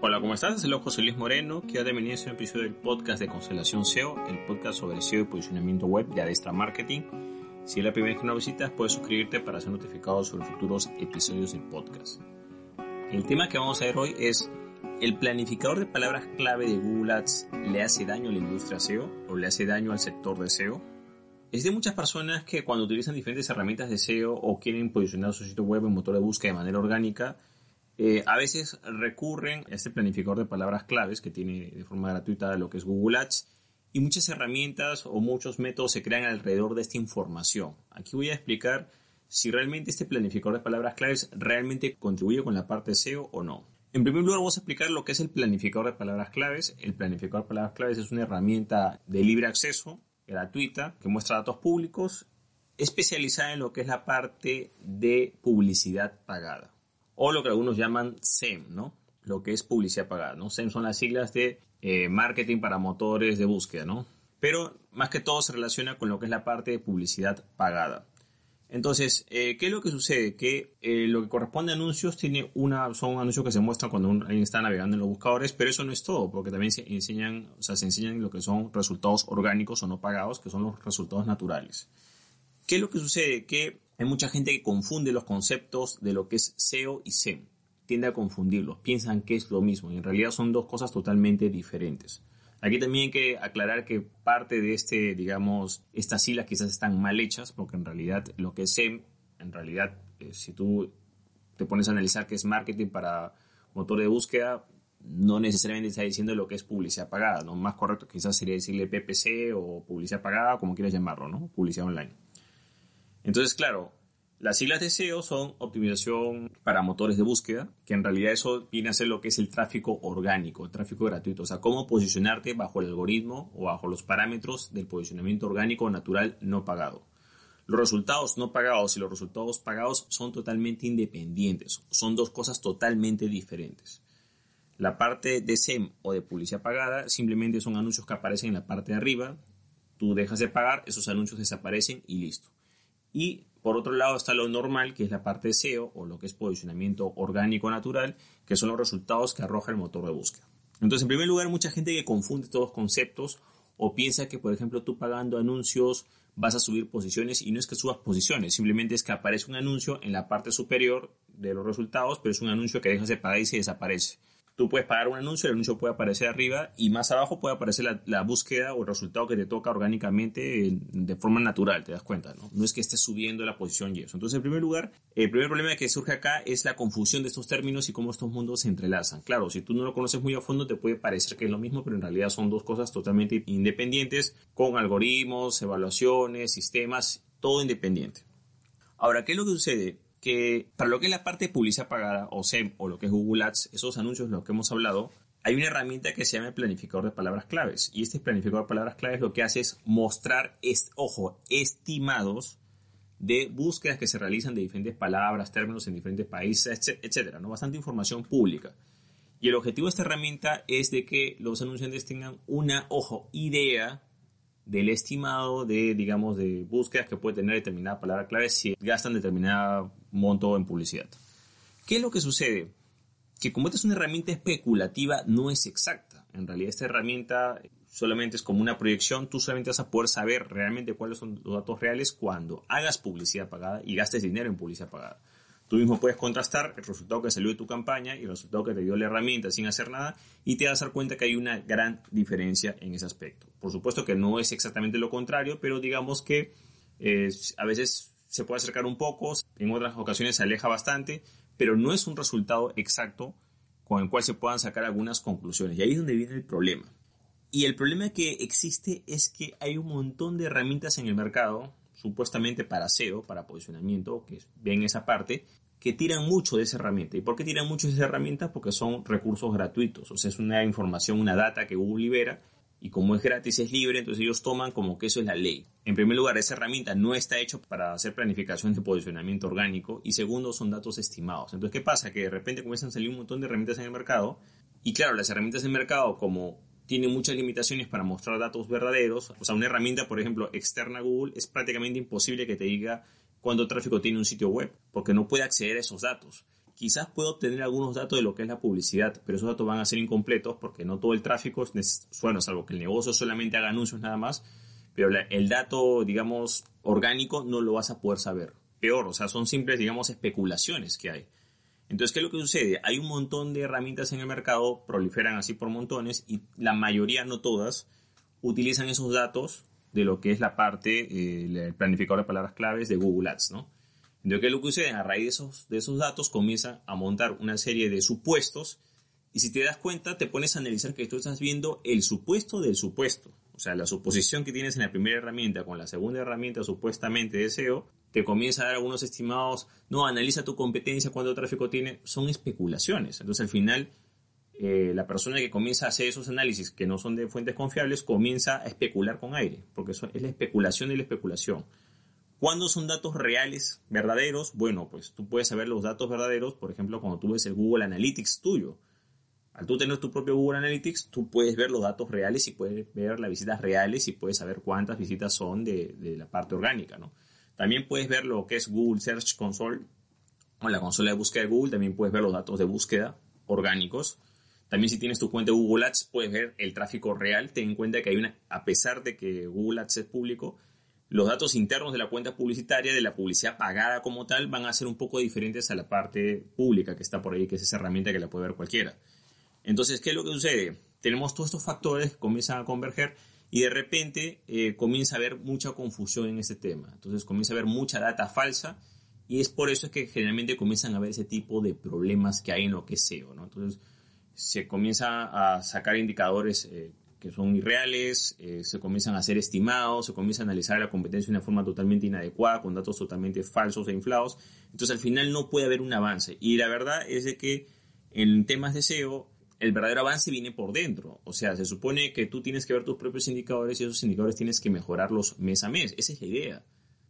Hola, ¿cómo estás? Es el José Luis Moreno. Quiero bienvenido a este episodio del podcast de Constelación SEO, el podcast sobre SEO y posicionamiento web de Adestra Marketing. Si es la primera vez que nos visitas, puedes suscribirte para ser notificado sobre futuros episodios del podcast. El tema que vamos a ver hoy es ¿El planificador de palabras clave de Google Ads le hace daño a la industria SEO o le hace daño al sector de SEO? Es de muchas personas que cuando utilizan diferentes herramientas de SEO o quieren posicionar su sitio web en motor de búsqueda de manera orgánica, eh, a veces recurren a este planificador de palabras claves que tiene de forma gratuita lo que es Google Ads y muchas herramientas o muchos métodos se crean alrededor de esta información. Aquí voy a explicar si realmente este planificador de palabras claves realmente contribuye con la parte SEO o no. En primer lugar, vamos a explicar lo que es el planificador de palabras claves. El planificador de palabras claves es una herramienta de libre acceso, gratuita, que muestra datos públicos, especializada en lo que es la parte de publicidad pagada o lo que algunos llaman SEM, ¿no? Lo que es publicidad pagada, ¿no? SEM son las siglas de eh, marketing para motores de búsqueda, ¿no? Pero más que todo se relaciona con lo que es la parte de publicidad pagada. Entonces, eh, ¿qué es lo que sucede? Que eh, lo que corresponde a anuncios tiene una, son anuncios que se muestran cuando alguien está navegando en los buscadores, pero eso no es todo, porque también se enseñan, o sea, se enseñan lo que son resultados orgánicos o no pagados, que son los resultados naturales. ¿Qué es lo que sucede? Que hay mucha gente que confunde los conceptos de lo que es SEO y SEM. Tiende a confundirlos, piensan que es lo mismo y en realidad son dos cosas totalmente diferentes. Aquí también hay que aclarar que parte de este, digamos, estas siglas quizás están mal hechas, porque en realidad lo que es SEM, en realidad, eh, si tú te pones a analizar qué es marketing para motor de búsqueda, no necesariamente está diciendo lo que es publicidad pagada, ¿no? Más correcto quizás sería decirle PPC o publicidad pagada, como quieras llamarlo, ¿no? Publicidad online. Entonces, claro, las siglas de SEO son optimización para motores de búsqueda, que en realidad eso viene a ser lo que es el tráfico orgánico, el tráfico gratuito, o sea, cómo posicionarte bajo el algoritmo o bajo los parámetros del posicionamiento orgánico natural no pagado. Los resultados no pagados y los resultados pagados son totalmente independientes, son dos cosas totalmente diferentes. La parte de SEM o de publicidad pagada simplemente son anuncios que aparecen en la parte de arriba, tú dejas de pagar, esos anuncios desaparecen y listo. Y por otro lado está lo normal, que es la parte de SEO o lo que es posicionamiento orgánico natural, que son los resultados que arroja el motor de búsqueda. Entonces, en primer lugar, mucha gente que confunde los conceptos o piensa que, por ejemplo, tú pagando anuncios vas a subir posiciones y no es que subas posiciones, simplemente es que aparece un anuncio en la parte superior de los resultados, pero es un anuncio que dejas de pagar y se desaparece. Tú puedes pagar un anuncio, el anuncio puede aparecer arriba y más abajo puede aparecer la, búsqueda o el resultado que te toca orgánicamente de forma natural, te das cuenta, ¿no? No es que estés subiendo la posición y eso. Entonces, en primer lugar, el primer problema que surge acá es la confusión de estos términos y cómo estos mundos se entrelazan. Claro, si tú no lo conoces muy a fondo, te puede parecer que es lo mismo, pero en realidad son dos cosas totalmente independientes, con algoritmos, evaluaciones, sistemas, todo independiente. Ahora, ¿qué es lo que sucede? Que para lo que es la parte de publicidad pagada o SEM o lo que es Google Ads, esos anuncios de los que hemos hablado, hay una herramienta que se llama planificador de palabras claves. Y este planificador de palabras claves lo que hace es mostrar, ojo, estimados de búsquedas que se realizan de diferentes palabras, términos en diferentes países, etcétera, ¿no? Bastante información pública. Y el objetivo de esta herramienta es de que los anunciantes tengan una, ojo, idea del estimado de, digamos, de búsquedas que puede tener determinada palabra clave si gastan determinado monto en publicidad. ¿Qué es lo que sucede? Que como esta es una herramienta especulativa, no es exacta. En realidad esta herramienta solamente es como una proyección, tú solamente vas a poder saber realmente cuáles son los datos reales cuando hagas publicidad pagada y gastes dinero en publicidad pagada. Tú mismo puedes contrastar el resultado que salió de tu campaña y el resultado que te dio la herramienta sin hacer nada y te vas a dar cuenta que hay una gran diferencia en ese aspecto. Por supuesto que no es exactamente lo contrario, pero digamos que eh, a veces se puede acercar un poco, en otras ocasiones se aleja bastante, pero no es un resultado exacto con el cual se puedan sacar algunas conclusiones. Y ahí es donde viene el problema. Y el problema que existe es que hay un montón de herramientas en el mercado supuestamente para SEO, para posicionamiento, que ven esa parte, que tiran mucho de esa herramienta. ¿Y por qué tiran mucho de esa herramienta? Porque son recursos gratuitos, o sea, es una información, una data que Google libera y como es gratis, es libre, entonces ellos toman como que eso es la ley. En primer lugar, esa herramienta no está hecha para hacer planificación de posicionamiento orgánico y segundo, son datos estimados. Entonces, ¿qué pasa? Que de repente comienzan a salir un montón de herramientas en el mercado y claro, las herramientas en el mercado como tienen muchas limitaciones para mostrar datos verdaderos, o sea, una herramienta, por ejemplo, externa a Google, es prácticamente imposible que te diga cuánto tráfico tiene un sitio web, porque no puede acceder a esos datos. Quizás pueda obtener algunos datos de lo que es la publicidad, pero esos datos van a ser incompletos porque no todo el tráfico es, bueno, salvo que el negocio solamente haga anuncios nada más, pero el dato, digamos, orgánico no lo vas a poder saber. Peor, o sea, son simples, digamos, especulaciones que hay. Entonces, ¿qué es lo que sucede? Hay un montón de herramientas en el mercado, proliferan así por montones y la mayoría, no todas, utilizan esos datos de lo que es la parte, eh, el planificador de palabras claves de Google Ads, ¿no? Entonces, ¿qué es lo que sucede? A raíz de esos, de esos datos comienza a montar una serie de supuestos y si te das cuenta te pones a analizar que tú estás viendo el supuesto del supuesto. O sea, la suposición que tienes en la primera herramienta con la segunda herramienta supuestamente de SEO, te comienza a dar algunos estimados, no, analiza tu competencia, cuánto tráfico tiene, son especulaciones. Entonces al final eh, la persona que comienza a hacer esos análisis que no son de fuentes confiables comienza a especular con aire, porque eso es la especulación y la especulación. ¿Cuándo son datos reales, verdaderos? Bueno, pues tú puedes saber los datos verdaderos, por ejemplo, cuando tú ves el Google Analytics tuyo. Al tú tener tu propio Google Analytics, tú puedes ver los datos reales y puedes ver las visitas reales y puedes saber cuántas visitas son de, de la parte orgánica, ¿no? También puedes ver lo que es Google Search Console o la consola de búsqueda de Google. También puedes ver los datos de búsqueda orgánicos. También si tienes tu cuenta de Google Ads, puedes ver el tráfico real. Ten en cuenta que hay una, a pesar de que Google Ads es público, los datos internos de la cuenta publicitaria, de la publicidad pagada como tal, van a ser un poco diferentes a la parte pública que está por ahí, que es esa herramienta que la puede ver cualquiera. Entonces, ¿qué es lo que sucede? Tenemos todos estos factores que comienzan a converger y de repente eh, comienza a haber mucha confusión en este tema. Entonces comienza a haber mucha data falsa y es por eso que generalmente comienzan a haber ese tipo de problemas que hay en lo que SEO. ¿no? Entonces se comienza a sacar indicadores eh, que son irreales, eh, se comienzan a hacer estimados, se comienza a analizar la competencia de una forma totalmente inadecuada, con datos totalmente falsos e inflados. Entonces al final no puede haber un avance. Y la verdad es de que en temas de SEO el verdadero avance viene por dentro. O sea, se supone que tú tienes que ver tus propios indicadores y esos indicadores tienes que mejorarlos mes a mes. Esa es la idea.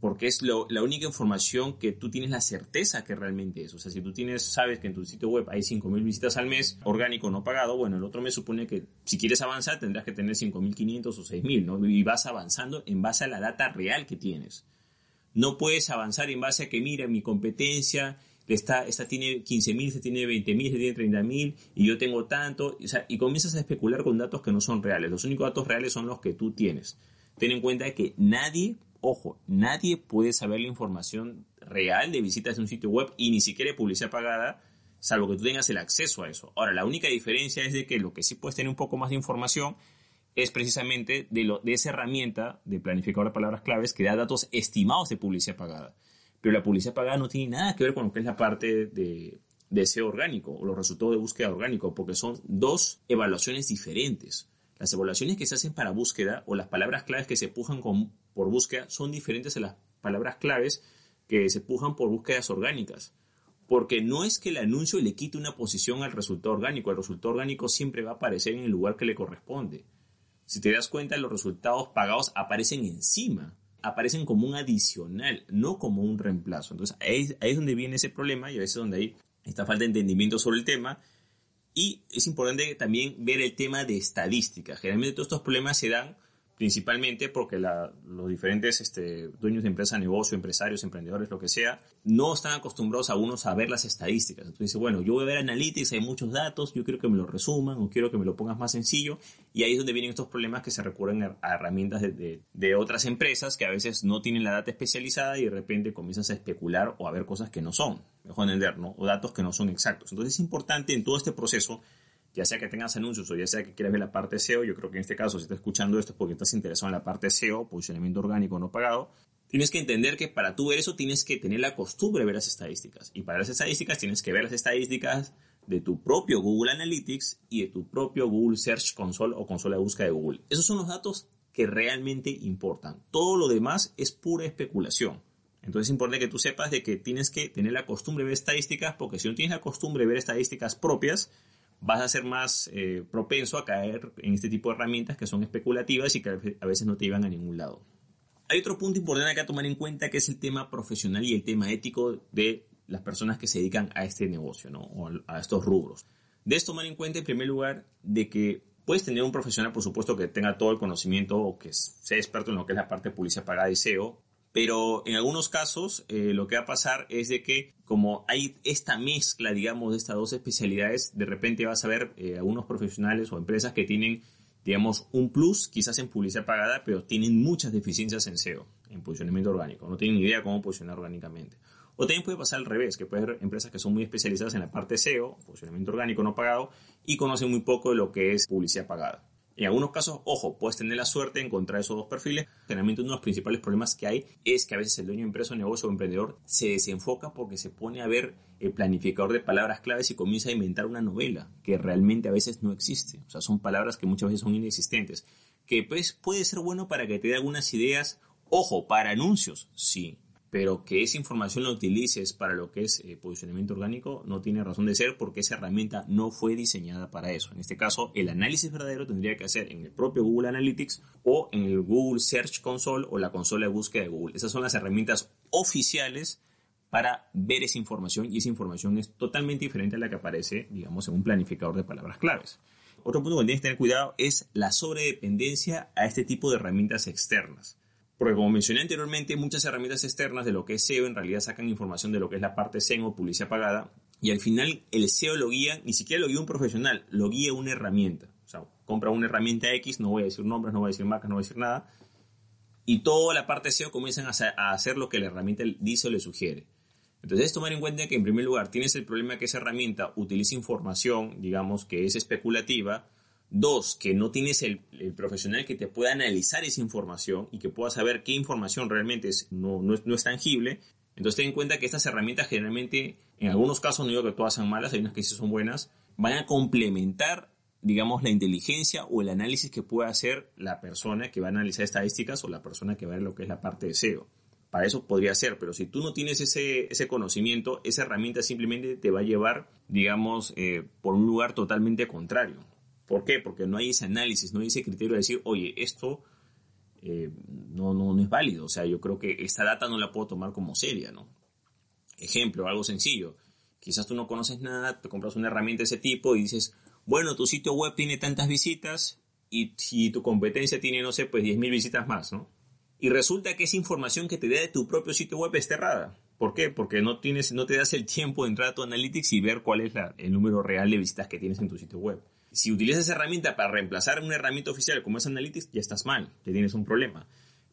Porque es la única información que tú tienes la certeza que realmente es. O sea, si tú tienes, sabes que en tu sitio web hay 5.000 visitas al mes, orgánico no pagado, bueno, el otro mes supone que si quieres avanzar tendrás que tener 5.500 o 6.000, ¿no? Y vas avanzando en base a la data real que tienes. No puedes avanzar en base a que, mira, mi competencia esta, esta tiene 15.000, esta tiene 20.000, esta tiene 30.000 y yo tengo tanto. y comienzas a especular con datos que no son reales. Los únicos datos reales son los que tú tienes. Ten en cuenta que nadie, ojo, nadie puede saber la información real de visitas de un sitio web y ni siquiera de publicidad pagada, salvo que tú tengas el acceso a eso. Ahora, la única diferencia es de que lo que sí puedes tener un poco más de información es precisamente de, lo, de esa herramienta de planificador de palabras claves que da datos estimados de publicidad pagada. Pero la publicidad pagada no tiene nada que ver con lo que es la parte de, deseo orgánico o los resultados de búsqueda orgánico, porque son dos evaluaciones diferentes. Las evaluaciones que se hacen para búsqueda o las palabras claves que se pujan por búsqueda son diferentes a las palabras claves que se pujan por búsquedas orgánicas. Porque no es que el anuncio le quite una posición al resultado orgánico, el resultado orgánico siempre va a aparecer en el lugar que le corresponde. Si te das cuenta, los resultados pagados aparecen encima aparecen como un adicional, no como un reemplazo. Entonces ahí, es donde viene ese problema y a veces donde hay esta falta de entendimiento sobre el tema. Y es importante también ver el tema de estadística. Generalmente todos estos problemas se dan principalmente porque los diferentes este, dueños de empresa, negocio, empresarios, emprendedores, lo que sea, no están acostumbrados a unos a ver las estadísticas. Entonces dice, bueno, yo voy a ver Analytics, hay muchos datos, yo quiero que me lo resuman o quiero que me lo pongas más sencillo. Y ahí es donde vienen estos problemas que se recurren a, herramientas de, de, otras empresas que a veces no tienen la data especializada y de repente comienzas a especular o a ver cosas que no son, mejor entender, ¿no? O datos que no son exactos. Entonces es importante en todo este proceso ya sea que tengas anuncios o ya sea que quieras ver la parte SEO, yo creo que en este caso si estás escuchando esto es porque estás interesado en la parte SEO, posicionamiento orgánico no pagado, tienes que entender que para tú ver eso tienes que tener la costumbre de ver las estadísticas. Y para las estadísticas tienes que ver las estadísticas de tu propio Google Analytics y de tu propio Google Search Console o consola de búsqueda de Google. Esos son los datos que realmente importan. Todo lo demás es pura especulación. Entonces es importante que tú sepas de que tienes que tener la costumbre de ver estadísticas, porque si no tienes la costumbre de ver estadísticas propias, vas a ser más eh, propenso a caer en este tipo de herramientas que son especulativas y que a veces no te llevan a ningún lado. Hay otro punto importante que tomar en cuenta que es el tema profesional y el tema ético de las personas que se dedican a este negocio, ¿no? O a estos rubros. Debes tomar en cuenta en primer lugar de que puedes tener un profesional, por supuesto, que tenga todo el conocimiento o que sea experto en lo que es la parte de publicidad pagada y SEO, pero en algunos casos eh, lo que va a pasar es de que como hay esta mezcla, digamos, de estas dos especialidades, de repente vas a ver eh, algunos profesionales o empresas que tienen, digamos, un plus quizás en publicidad pagada, pero tienen muchas deficiencias en SEO, en posicionamiento orgánico. No tienen ni idea cómo posicionar orgánicamente. O también puede pasar al revés, que puede haber empresas que son muy especializadas en la parte SEO, posicionamiento orgánico no pagado, y conocen muy poco de lo que es publicidad pagada. En algunos casos, ojo, puedes tener la suerte de encontrar esos dos perfiles. Generalmente uno de los principales problemas que hay es que a veces el dueño de empresa, negocio o emprendedor se desenfoca porque se pone a ver el planificador de palabras claves y comienza a inventar una novela que realmente a veces no existe. O sea, son palabras que muchas veces son inexistentes. Que pues puede ser bueno para que te dé algunas ideas. Ojo, para anuncios, sí pero que esa información la utilices para lo que es eh, posicionamiento orgánico no tiene razón de ser porque esa herramienta no fue diseñada para eso. En este caso, el análisis verdadero tendría que hacer en el propio Google Analytics o en el Google Search Console o la consola de búsqueda de Google. Esas son las herramientas oficiales para ver esa información y esa información es totalmente diferente a la que aparece, digamos, en un planificador de palabras claves. Otro punto que tienes que tener cuidado es la sobredependencia a este tipo de herramientas externas. Porque como mencioné anteriormente, muchas herramientas externas de lo que es SEO en realidad sacan información de lo que es la parte SEO o publicidad pagada y al final el SEO lo guía, ni siquiera lo guía un profesional, lo guía una herramienta. O sea, compra una herramienta X, no voy a decir nombres, no voy a decir marcas, no voy a decir nada, y toda la parte SEO comienzan a hacer lo que la herramienta dice o le sugiere. Entonces, es tomar en cuenta que en primer lugar tienes el problema que esa herramienta utiliza información, digamos, que es especulativa, Dos, que no tienes el, profesional que te pueda analizar esa información y que pueda saber qué información realmente es, no, no, es, tangible. Entonces ten en cuenta que estas herramientas generalmente, en algunos casos no digo que todas sean malas, hay unas que sí son buenas, van a complementar, digamos, la inteligencia o el análisis que puede hacer la persona que va a analizar estadísticas o la persona que va a ver lo que es la parte de SEO. Para eso podría ser, pero si tú no tienes ese, ese conocimiento, esa herramienta simplemente te va a llevar, digamos, eh, por un lugar totalmente contrario. ¿Por qué? Porque no hay ese análisis, no hay ese criterio de decir, oye, esto eh, no, no, es válido. O sea, yo creo que esta data no la puedo tomar como seria, ¿no? Ejemplo, algo sencillo. Quizás tú no conoces nada, te compras una herramienta de ese tipo y dices, bueno, tu sitio web tiene tantas visitas y, si tu competencia tiene, no sé, pues 10.000 visitas más, ¿no? Y resulta que esa información que te da de tu propio sitio web es errada. ¿Por qué? Porque no, tienes, no te das el tiempo de entrar a tu Analytics y ver cuál es el número real de visitas que tienes en tu sitio web. Si utilizas esa herramienta para reemplazar una herramienta oficial como es Analytics, ya estás mal, ya tienes un problema.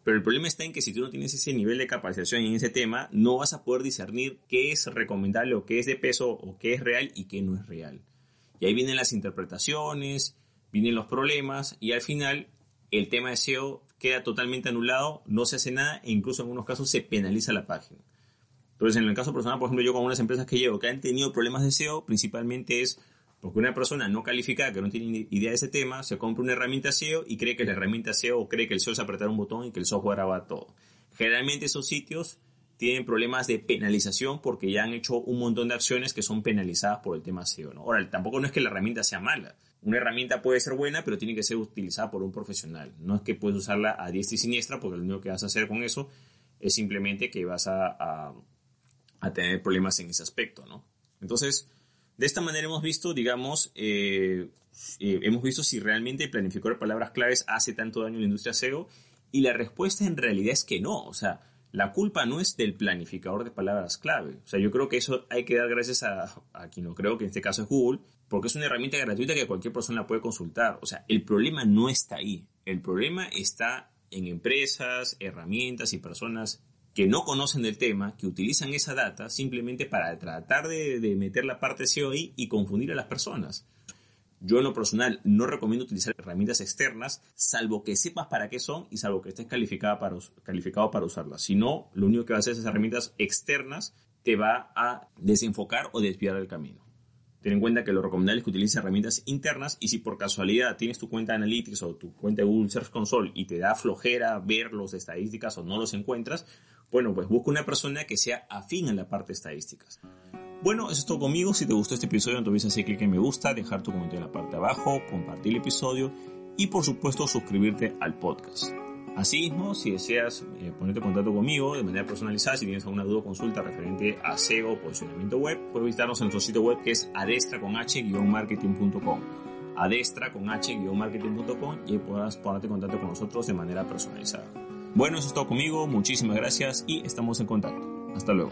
Pero el problema está en que si tú no tienes ese nivel de capacitación en ese tema, no vas a poder discernir qué es recomendable o qué es de peso o qué es real y qué no es real. Y ahí vienen las interpretaciones, vienen los problemas y al final el tema de SEO queda totalmente anulado, no se hace nada e incluso en algunos casos se penaliza la página. Entonces, en el caso personal, por ejemplo, yo con unas empresas que llevo que han tenido problemas de SEO, principalmente es porque una persona no calificada que no tiene idea de ese tema se compra una herramienta SEO y cree que la herramienta SEO cree que el SEO es apretar un botón y que el software graba todo. Generalmente esos sitios tienen problemas de penalización porque ya han hecho un montón de acciones que son penalizadas por el tema SEO. ¿no? Ahora, tampoco no es que la herramienta sea mala. Una herramienta puede ser buena, pero tiene que ser utilizada por un profesional. No es que puedes usarla a diestra y siniestra, porque lo único que vas a hacer con eso es simplemente que vas a, a, a tener problemas en ese aspecto. ¿no? Entonces, de esta manera hemos visto, digamos, eh, eh, hemos visto si realmente de palabras claves hace tanto daño a la industria SEO y la respuesta en realidad es que no, o sea, la culpa no es del planificador de palabras clave. O sea, yo creo que eso hay que dar gracias a, a quien lo creo, que en este caso es Google, porque es una herramienta gratuita que cualquier persona puede consultar. O sea, el problema no está ahí. El problema está en empresas, herramientas y personas que no conocen del tema, que utilizan esa data simplemente para tratar de, meter la parte SEO ahí y confundir a las personas. Yo en lo personal no recomiendo utilizar herramientas externas, salvo que sepas para qué son y salvo que estés calificado para usarlas. Si no, lo único que va a hacer esas herramientas externas te va a desenfocar o desviar el camino. Ten en cuenta que lo recomendable es que utilices herramientas internas y si por casualidad tienes tu cuenta de Analytics o tu cuenta de Google Search Console y te da flojera ver los estadísticas o no los encuentras, bueno, pues busca una persona que sea afín en la parte de estadísticas. Bueno, eso es todo conmigo. Si te gustó este episodio, no hacer clic en me gusta, dejar tu comentario en la parte de abajo, compartir el episodio y por supuesto suscribirte al podcast. Asimismo, si deseas eh, ponerte en contacto conmigo de manera personalizada, si tienes alguna duda o consulta referente a SEO o posicionamiento web, puedes visitarnos en nuestro sitio web que es adestra con h-marketing.com adestra con h-marketing.com y podrás ponerte en contacto con nosotros de manera personalizada. Bueno, eso es todo conmigo, muchísimas gracias y estamos en contacto. Hasta luego.